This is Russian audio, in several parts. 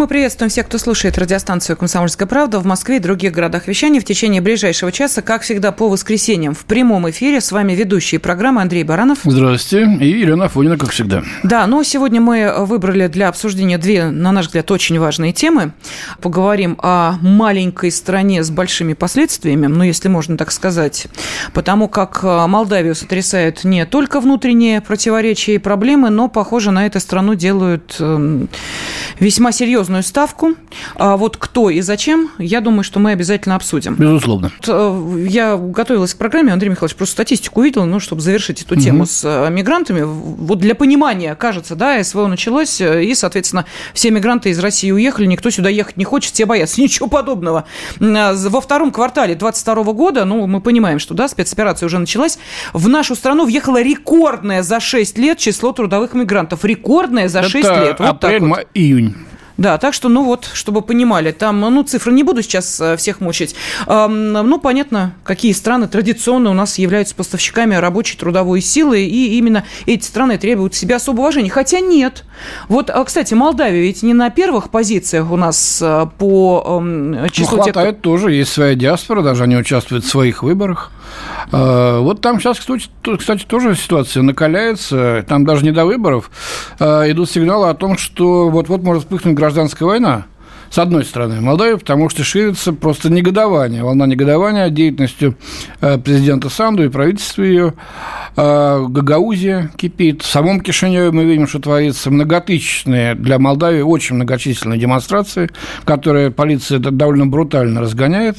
Мы приветствуем всех, кто слушает радиостанцию «Комсомольская правда» в Москве и других городах вещания в течение ближайшего часа, как всегда, по воскресеньям в прямом эфире. С вами ведущие программы Андрей Баранов. Здравствуйте. И Елена Афонина, как всегда. Да, но сегодня мы выбрали для обсуждения две, на наш взгляд, очень важные темы. Поговорим о маленькой стране с большими последствиями, ну, если можно так сказать, потому как Молдавию сотрясают не только внутренние противоречия и проблемы, но, похоже, на эту страну делают эм, весьма серьезные серьезную ставку. А вот кто и зачем, я думаю, что мы обязательно обсудим. Безусловно. Э, я готовилась к программе, Андрей Михайлович, просто статистику увидел, ну, чтобы завершить эту тему угу. с э, мигрантами. Вот для понимания, кажется, да, СВО началось, э, и, соответственно, все мигранты из России уехали, никто сюда ехать не хочет, все боятся. Ничего подобного. Во втором квартале 2022 года, ну, мы понимаем, что, да, спецоперация уже началась, в нашу страну въехало рекордное за 6 лет число трудовых мигрантов. Рекордное за 6 Это лет. Вот апрель, вот. июнь. Да, так что, ну вот, чтобы понимали, там, ну, цифры не буду сейчас э, всех мучить. Ну, понятно, какие страны традиционно у нас являются поставщиками рабочей трудовой силы, и именно эти страны требуют себе особого уважения. Хотя нет. Вот, а, кстати, Молдавия ведь не на первых позициях у нас э, по числу ну, хватает тех... тоже, есть своя диаспора, даже они участвуют в своих выборах. Э, вот там сейчас, кстати, тоже ситуация накаляется. Там даже не до выборов. Э, идут сигналы о том, что вот-вот может вспыхнуть гражданская война с одной стороны, Молдавии, потому что ширится просто негодование, волна негодования деятельностью э, президента Санду и правительства ее. Гагаузия кипит. В самом Кишиневе мы видим, что творится многотысячные для Молдавии очень многочисленные демонстрации, которые полиция довольно брутально разгоняет.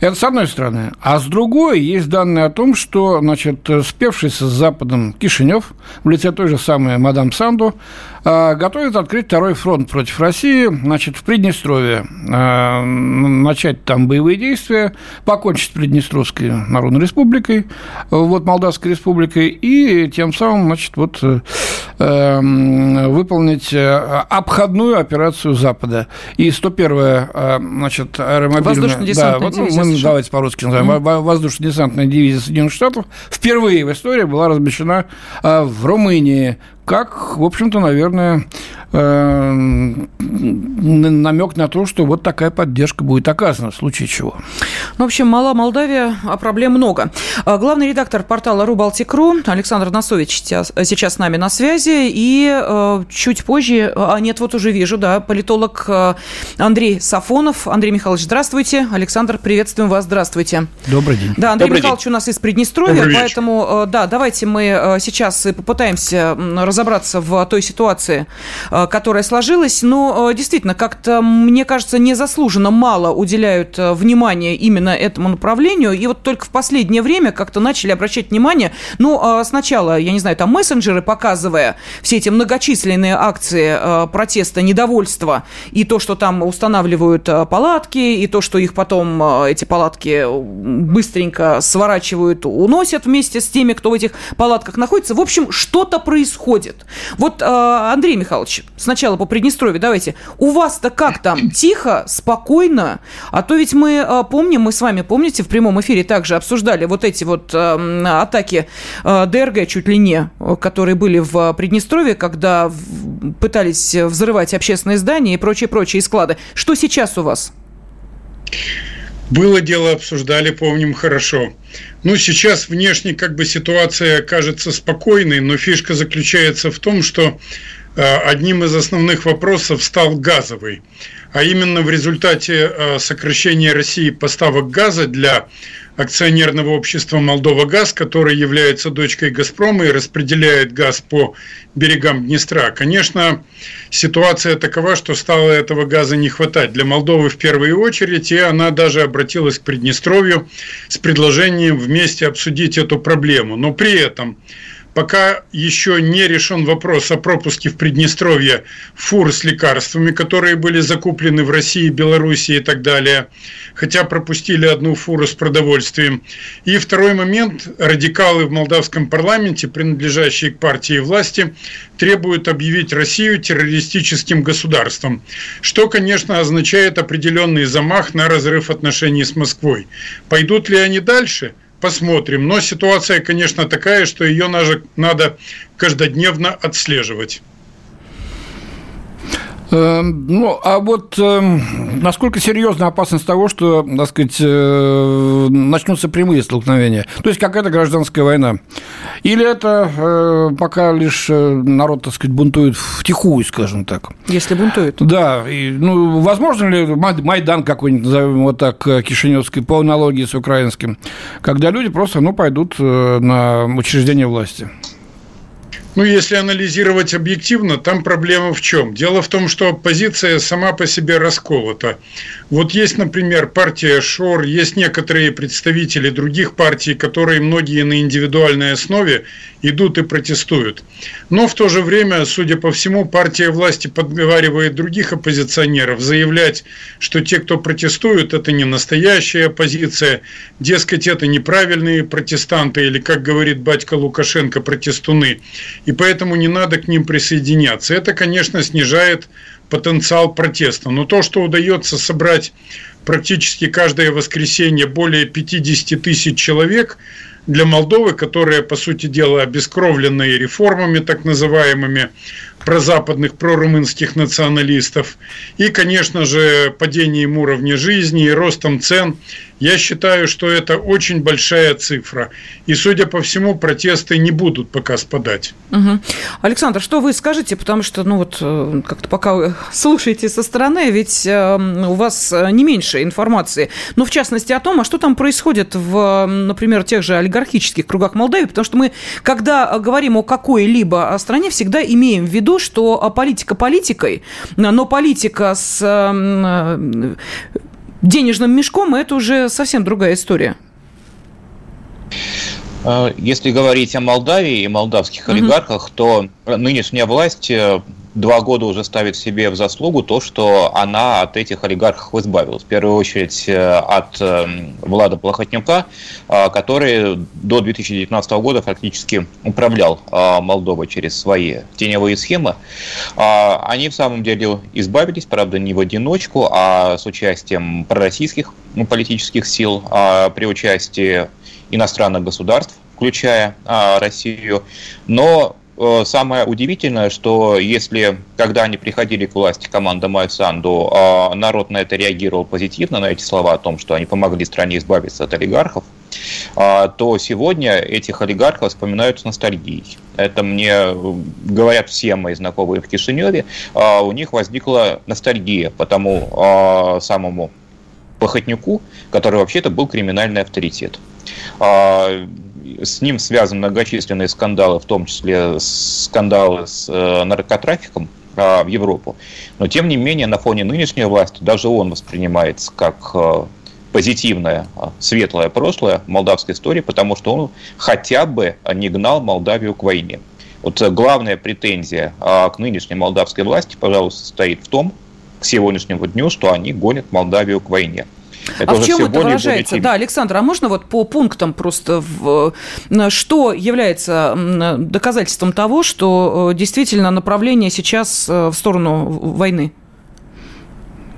Это с одной стороны. А с другой есть данные о том, что, значит, спевшийся с Западом Кишинев в лице той же самой мадам Санду готовит открыть второй фронт против России, значит, в Приднестровье, а, начать там боевые действия, покончить с Приднестровской Народной Республикой, вот Молдавской Республикой, и тем самым, значит, вот э, эм, выполнить э, обходную операцию Запада. И 101-я, значит, аэромобильная... Да, вот, ну, мы, давайте по-русски назовем, mm-hmm. воздушно-десантная дивизия Соединенных Штатов впервые в истории была размещена в Румынии, как, в общем-то, наверное, э, намек на то, что вот такая поддержка будет оказана в случае чего. Ну, в общем, мала Молдавия, а проблем много. А, главный редактор портала Рубалтикру Александр Носович сейчас, с нами на связи. И э, чуть позже, а нет, вот уже вижу, да, политолог э, Андрей Сафонов. Андрей Михайлович, здравствуйте. Александр, приветствуем вас, здравствуйте. Добрый день. Да, Андрей Добрый Михайлович день. у нас из Приднестровья, поэтому, да, давайте мы сейчас попытаемся разобраться в той ситуации, э, которая сложилась. Но э, действительно, как-то, мне кажется, незаслуженно мало уделяют э, внимания именно этому направлению. И вот только в последнее время как-то начали обращать внимание, ну, сначала, я не знаю, там мессенджеры, показывая все эти многочисленные акции протеста, недовольства, и то, что там устанавливают палатки, и то, что их потом, эти палатки быстренько сворачивают, уносят вместе с теми, кто в этих палатках находится. В общем, что-то происходит происходит. Вот, э, Андрей Михайлович, сначала по Приднестровью давайте. У вас-то как там? Тихо, спокойно? А то ведь мы э, помним, мы с вами, помните, в прямом эфире также обсуждали вот эти вот э, атаки ДРГ чуть ли не, которые были в Приднестровье, когда пытались взрывать общественные здания и прочие-прочие склады. Что сейчас у вас? Было дело, обсуждали, помним хорошо. Ну, сейчас внешне как бы ситуация кажется спокойной, но фишка заключается в том, что э, одним из основных вопросов стал газовый. А именно в результате э, сокращения России поставок газа для акционерного общества «Молдова Газ», которое является дочкой «Газпрома» и распределяет газ по берегам Днестра. Конечно, ситуация такова, что стало этого газа не хватать для Молдовы в первую очередь, и она даже обратилась к Приднестровью с предложением вместе обсудить эту проблему. Но при этом Пока еще не решен вопрос о пропуске в Приднестровье фур с лекарствами, которые были закуплены в России, Белоруссии и так далее. Хотя пропустили одну фуру с продовольствием. И второй момент. Радикалы в молдавском парламенте, принадлежащие к партии власти, требуют объявить Россию террористическим государством. Что, конечно, означает определенный замах на разрыв отношений с Москвой. Пойдут ли они дальше – посмотрим. Но ситуация, конечно, такая, что ее надо каждодневно отслеживать. Эм, ну, а вот э, насколько серьезна опасность того, что, так сказать, э, начнутся прямые столкновения? То есть какая-то гражданская война? Или это э, пока лишь э, народ, так сказать, бунтует втихую, скажем так? Если бунтует. Да. И, ну, возможно ли Майдан какой-нибудь, назовем его так, Кишиневский, по аналогии с украинским, когда люди просто, ну, пойдут на учреждение власти? Ну, если анализировать объективно, там проблема в чем? Дело в том, что оппозиция сама по себе расколота. Вот есть, например, партия Шор, есть некоторые представители других партий, которые многие на индивидуальной основе идут и протестуют. Но в то же время, судя по всему, партия власти подговаривает других оппозиционеров заявлять, что те, кто протестуют, это не настоящая оппозиция, дескать, это неправильные протестанты или, как говорит батька Лукашенко, протестуны. И поэтому не надо к ним присоединяться. Это, конечно, снижает потенциал протеста. Но то, что удается собрать практически каждое воскресенье более 50 тысяч человек – для Молдовы, которая, по сути дела, обескровленная реформами так называемыми, прозападных, прорумынских националистов, и, конечно же, падением уровня жизни и ростом цен, я считаю, что это очень большая цифра. И, судя по всему, протесты не будут пока спадать. Угу. Александр, что вы скажете? Потому что, ну вот, э, как-то пока вы слушаете со стороны, ведь э, у вас не меньше информации. Ну, в частности, о том, а что там происходит в, например, тех же олигархических кругах Молдавии. Потому что мы, когда говорим о какой-либо стране, всегда имеем в виду что а, политика политикой, но политика с э, денежным мешком – это уже совсем другая история. А, если говорить о Молдавии и молдавских олигархах, то нынешняя власть э, два года уже ставит себе в заслугу то, что она от этих олигархов избавилась. В первую очередь э, от эм, Влада Плохотнюка, э, который до 2019 года фактически управлял э, Молдовой через свои теневые схемы. Они в самом деле избавились, правда, не в одиночку, а с участием пророссийских политических сил, при участии иностранных государств, включая Россию. Но Э, самое удивительное, что если, когда они приходили к власти, команда Майсанду, а народ на это реагировал позитивно, на эти слова о том, что они помогли стране избавиться от олигархов, а, то сегодня этих олигархов вспоминают с ностальгией. Это мне говорят все мои знакомые в Кишиневе. А, у них возникла ностальгия по тому самому Плохотнюку, который вообще-то был криминальный авторитет с ним связаны многочисленные скандалы, в том числе скандалы с э, наркотрафиком а, в Европу. Но, тем не менее, на фоне нынешней власти даже он воспринимается как э, позитивное, а, светлое прошлое молдавской истории, потому что он хотя бы не гнал Молдавию к войне. Вот главная претензия а, к нынешней молдавской власти, пожалуй, состоит в том, к сегодняшнему дню, что они гонят Молдавию к войне. Это а в чем это выражается? Да, Александр, а можно вот по пунктам просто, в, что является доказательством того, что э, действительно направление сейчас э, в сторону войны?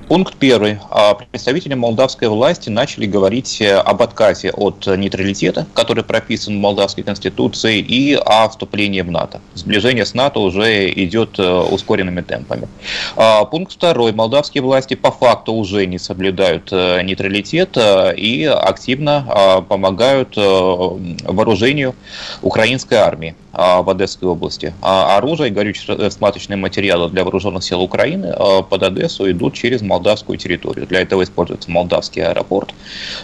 Пункт первый. А представители молдавской власти начали говорить э, об отказе от нейтралитета, который прописан в молдавской конституции, и о вступлении в НАТО. Сближение с НАТО уже идет э, ускоренными темпами. А пункт второй. Молдавские власти по факту уже не соблюдают э, нейтралитет и активно помогают вооружению украинской армии в Одесской области. А оружие и горюче-сматочные материалы для вооруженных сил Украины под Одессу идут через молдавскую территорию. Для этого используется молдавский аэропорт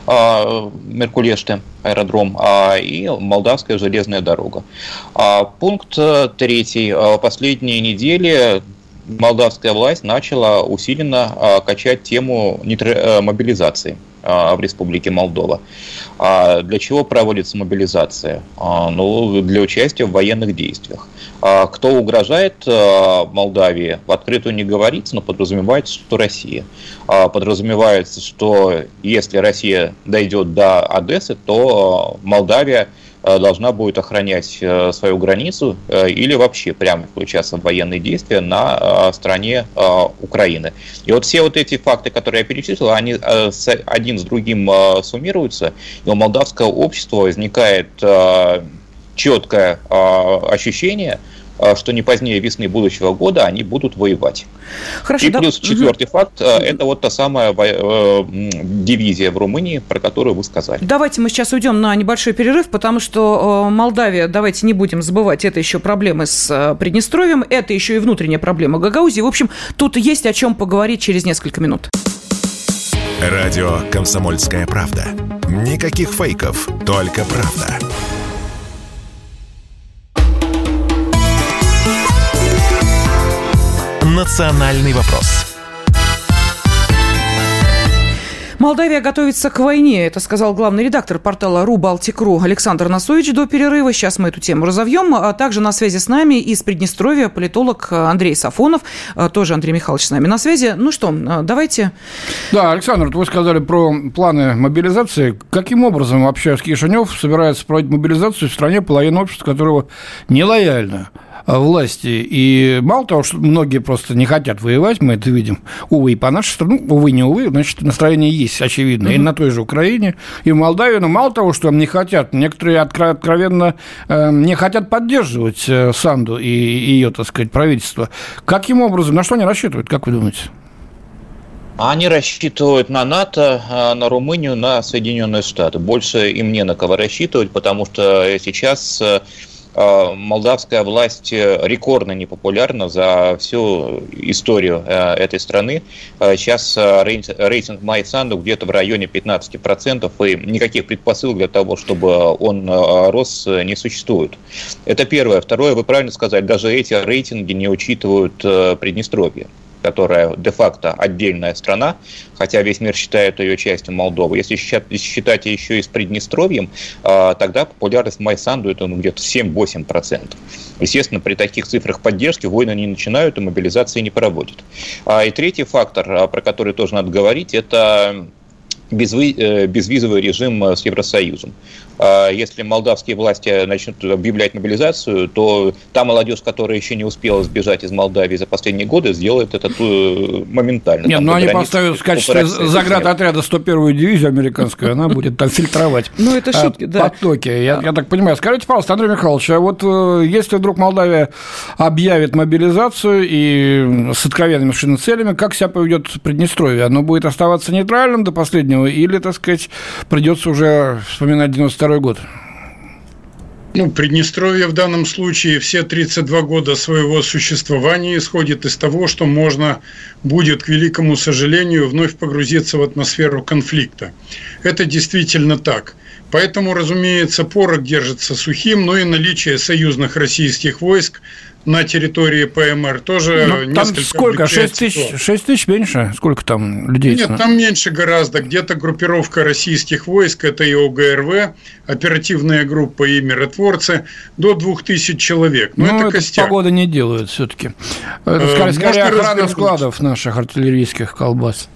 а, Меркулеште, аэродром, а, и молдавская железная дорога. А, пункт третий. Последние недели молдавская власть начала усиленно качать тему мобилизации в Республике Молдова. А для чего проводится мобилизация? Ну, для участия в военных действиях. Кто угрожает Молдавии, в открытую не говорится, но подразумевается, что Россия. Подразумевается, что если Россия дойдет до Одессы, то Молдавия должна будет охранять э, свою границу э, или вообще прямо включаться в военные действия на стороне Украины. И вот все вот эти факты, которые я перечислил, они один с другим суммируются, и у молдавского общества возникает четкое ощущение – что не позднее весны будущего года они будут воевать. Хорошо, И да. плюс четвертый угу. факт, а, это вот та самая э, дивизия в Румынии, про которую вы сказали. Давайте мы сейчас уйдем на небольшой перерыв, потому что э, Молдавия, давайте не будем забывать, это еще проблемы с э, Приднестровьем, это еще и внутренняя проблема Гагаузии. В общем, тут есть о чем поговорить через несколько минут. Радио «Комсомольская правда». Никаких фейков, только правда. «Национальный вопрос». Молдавия готовится к войне, это сказал главный редактор портала РУ Балтик.ру Александр Насович до перерыва. Сейчас мы эту тему разовьем. А также на связи с нами из Приднестровья политолог Андрей Сафонов. А, тоже Андрей Михайлович с нами на связи. Ну что, а, давайте. Да, Александр, вы сказали про планы мобилизации. Каким образом вообще Кишинев собирается проводить мобилизацию в стране, половина общества которого нелояльна? Власти. И мало того, что многие просто не хотят воевать, мы это видим, увы, и по нашей стране, ну, увы, не увы, значит, настроение есть, очевидно, mm-hmm. и на той же Украине, и в Молдавии, но мало того, что не хотят, некоторые откровенно э, не хотят поддерживать э, Санду и ее, так сказать, правительство. Каким образом, на что они рассчитывают, как вы думаете? Они рассчитывают на НАТО, а на Румынию, на Соединенные Штаты. Больше им не на кого рассчитывать, потому что сейчас э, Э, молдавская власть э, рекордно непопулярна за всю историю э, этой страны. Сейчас рейтинг Майсанду где-то в районе 15%, и никаких предпосылок для того, чтобы он рос, не существует. Это первое. Второе, вы правильно сказали, даже эти рейтинги не учитывают Приднестровье которая де-факто отдельная страна, хотя весь мир считает ее частью Молдовы. Если считать еще и с Приднестровьем, а, тогда популярность Майсанду это ну, где-то 7-8%. Естественно, при таких цифрах поддержки войны не начинают и мобилизации не проводят. А, и третий фактор, а, про который тоже надо говорить, это э, безвизовый режим с Евросоюзом. А если молдавские власти начнут объявлять мобилизацию, то та молодежь, которая еще не успела сбежать из Молдавии за последние годы, сделает это э, моментально. Нет, но ну, они поставят в качестве заградотряда 101-ю дивизию американскую, она будет там фильтровать ну, это шутки, да. потоки. Я, я так понимаю. Скажите, пожалуйста, Андрей Михайлович, а вот э, если вдруг Молдавия объявит мобилизацию и с откровенными целями, как себя поведет Приднестровье? Оно будет оставаться нейтральным до последнего или, так сказать, придется уже вспоминать 90 1992 год? Ну, Приднестровье в данном случае все 32 года своего существования исходит из того, что можно будет, к великому сожалению, вновь погрузиться в атмосферу конфликта. Это действительно так. Поэтому, разумеется, порог держится сухим, но и наличие союзных российских войск на территории ПМР тоже ну, там несколько сколько? 6 тысяч, 6 тысяч меньше? Сколько там людей? Нет, там меньше гораздо. Где-то группировка российских войск, это и ОГРВ, оперативная группа и миротворцы, до 2000 человек. Но ну, это, это костяк. погода не делают все-таки. Это скорее, э, скорее охрана складов наших артиллерийских колбас.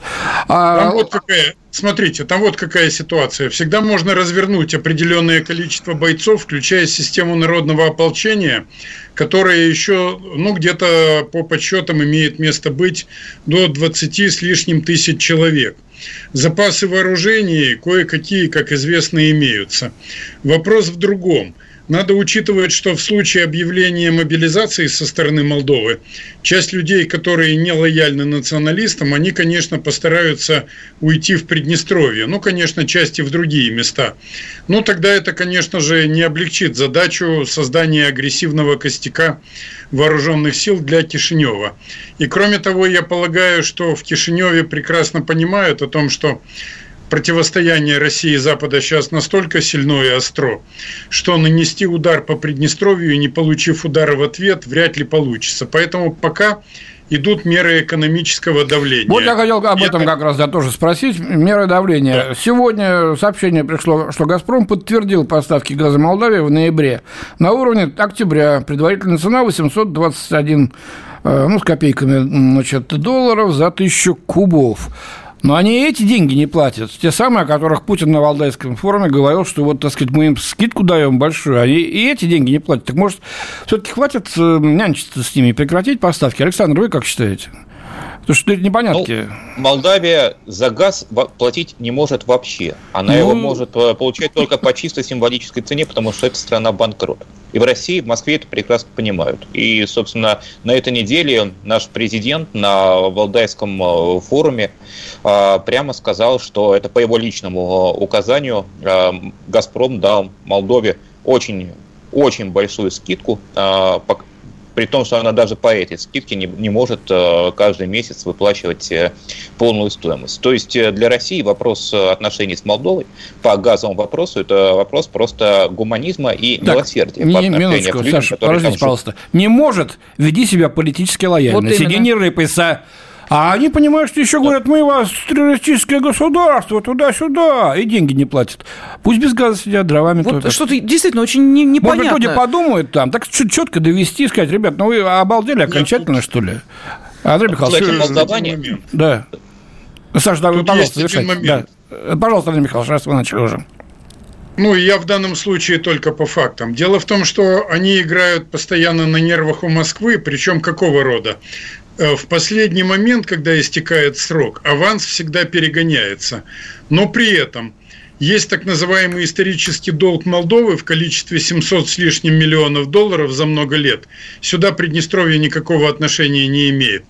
А... Там вот какая Смотрите, там вот какая ситуация. Всегда можно развернуть определенное количество бойцов, включая систему народного ополчения, которая еще, ну, где-то по подсчетам имеет место быть до 20 с лишним тысяч человек. Запасы вооружений кое-какие, как известно, имеются. Вопрос в другом – надо учитывать, что в случае объявления мобилизации со стороны Молдовы, часть людей, которые не лояльны националистам, они, конечно, постараются уйти в Приднестровье. Ну, конечно, части в другие места. Но тогда это, конечно же, не облегчит задачу создания агрессивного костяка вооруженных сил для Кишинева. И кроме того, я полагаю, что в Кишиневе прекрасно понимают о том, что противостояние России и Запада сейчас настолько сильно и остро, что нанести удар по Приднестровью, не получив удара в ответ, вряд ли получится. Поэтому пока идут меры экономического давления. Вот я хотел об этом как раз да, тоже спросить. Меры давления. Да. Сегодня сообщение пришло, что «Газпром» подтвердил поставки газа Молдавии в ноябре на уровне октября. Предварительная цена 821 э, ну, с копейками значит, долларов за тысячу кубов. Но они эти деньги не платят. Те самые, о которых Путин на Валдайском форуме говорил, что вот, так сказать, мы им скидку даем большую, они и эти деньги не платят. Так может, все-таки хватит э, нянчиться с ними и прекратить поставки? Александр, вы как считаете? Потому что непонятки. Ну, Молдавия за газ платить не может вообще. Она ну... его может э, получать только по чисто символической цене, потому что это страна банкрот. И в России, в Москве это прекрасно понимают. И, собственно, на этой неделе наш президент на Валдайском э, форуме э, прямо сказал, что это по его личному указанию «Газпром» дал Молдове очень очень большую скидку при том, что она даже по этой скидке не, не может э, каждый месяц выплачивать э, полную стоимость. То есть э, для России вопрос отношений с Молдовой по газовому вопросу это вопрос просто гуманизма и так, милосердия. Не, по минуточку, людям, Саша, подождите, пожалуйста. Не может веди себя политически лояльно. Вот Сиди не рыпайся. А они понимают, что еще говорят, мы вас террористическое государство, туда-сюда, и деньги не платят. Пусть без газа сидят, дровами Вот что-то действительно очень не, непонятно. Может быть, люди подумают там, так чуть четко довести, сказать, ребят, ну вы обалдели окончательно, Нет, что ли? Андрей Михайлович, Кстати, Молдаване... Да. Саша, да, пожалуйста, завершайте. Да. Пожалуйста, Андрей Михайлович, раз вы начали уже. Ну, я в данном случае только по фактам. Дело в том, что они играют постоянно на нервах у Москвы, причем какого рода? Э, в последний момент, когда истекает срок, аванс всегда перегоняется. Но при этом есть так называемый исторический долг Молдовы в количестве 700 с лишним миллионов долларов за много лет. Сюда Приднестровье никакого отношения не имеет.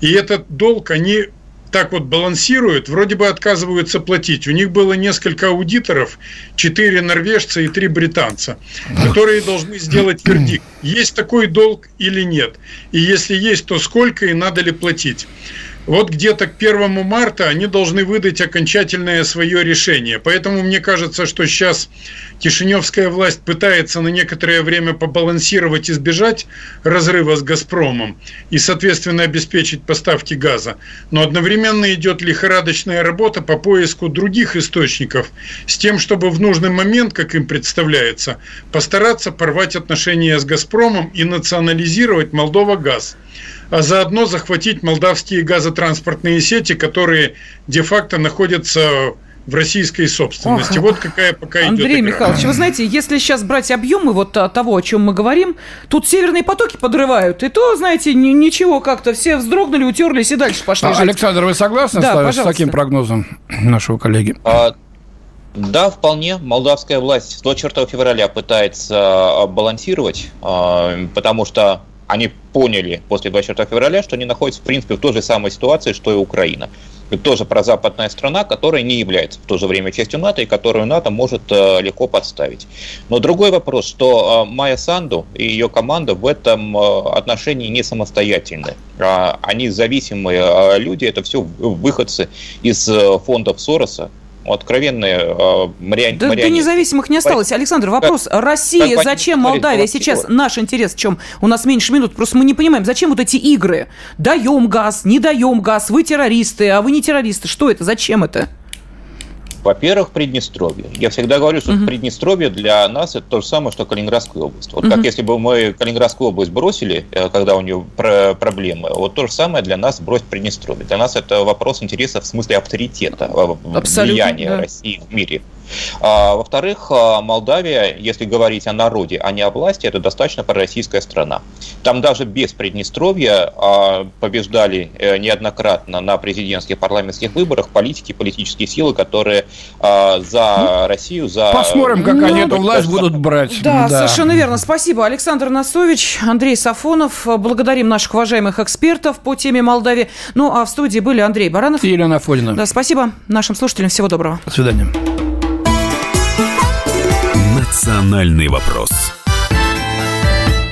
И этот долг они так вот балансируют, вроде бы отказываются платить. У них было несколько аудиторов, четыре норвежца и три британца, которые должны сделать вердикт, есть такой долг или нет. И если есть, то сколько и надо ли платить вот где-то к первому марта они должны выдать окончательное свое решение. Поэтому мне кажется, что сейчас Кишиневская власть пытается на некоторое время побалансировать, избежать разрыва с «Газпромом» и, соответственно, обеспечить поставки газа. Но одновременно идет лихорадочная работа по поиску других источников с тем, чтобы в нужный момент, как им представляется, постараться порвать отношения с «Газпромом» и национализировать Молдова газ а заодно захватить молдавские газотранспортные сети, которые де-факто находятся в российской собственности. Ох, вот какая пока Андрей идет Андрей Михайлович, вы знаете, если сейчас брать объемы вот того, о чем мы говорим, тут северные потоки подрывают, и то, знаете, ничего как-то, все вздрогнули, утерлись и дальше пошли а, жить. Александр, вы согласны да, с, с таким прогнозом нашего коллеги? А, да, вполне. Молдавская власть с 24 февраля пытается а, балансировать, а, потому что они поняли после 24 февраля, что они находятся, в принципе, в той же самой ситуации, что и Украина. Это тоже прозападная страна, которая не является в то же время частью НАТО и которую НАТО может э, легко подставить. Но другой вопрос, что э, Майя Санду и ее команда в этом э, отношении не самостоятельны. А, они зависимые люди, это все выходцы из фондов Сороса, откровенные э, мариан... да, да независимых не осталось. Александр, вопрос. Как, Россия, как зачем Молдавия? Сейчас наш интерес в чем? У нас меньше минут. Просто мы не понимаем, зачем вот эти игры? Даем газ, не даем газ, вы террористы, а вы не террористы. Что это? Зачем это? Во-первых, Приднестровье. Я всегда говорю, что угу. Приднестровье для нас это то же самое, что Калининградская область. Вот угу. как если бы мы Калининградскую область бросили, э, когда у нее проблемы, вот то же самое для нас бросить Приднестровье. Для нас это вопрос интереса в смысле авторитета, Абсолютно, влияния да. России в мире. А, во-вторых, а, Молдавия, если говорить о народе, а не о власти, это достаточно пророссийская страна. Там даже без Приднестровья а, побеждали э, неоднократно на президентских парламентских выборах политики, политические силы, которые за ну, Россию, за... Посмотрим, как ну, они эту власть будут брать. Да, да, совершенно верно. Спасибо. Александр Носович, Андрей Сафонов. Благодарим наших уважаемых экспертов по теме Молдавии. Ну, а в студии были Андрей Баранов и Елена Фодина. Да, спасибо нашим слушателям. Всего доброго. До свидания. «Национальный вопрос».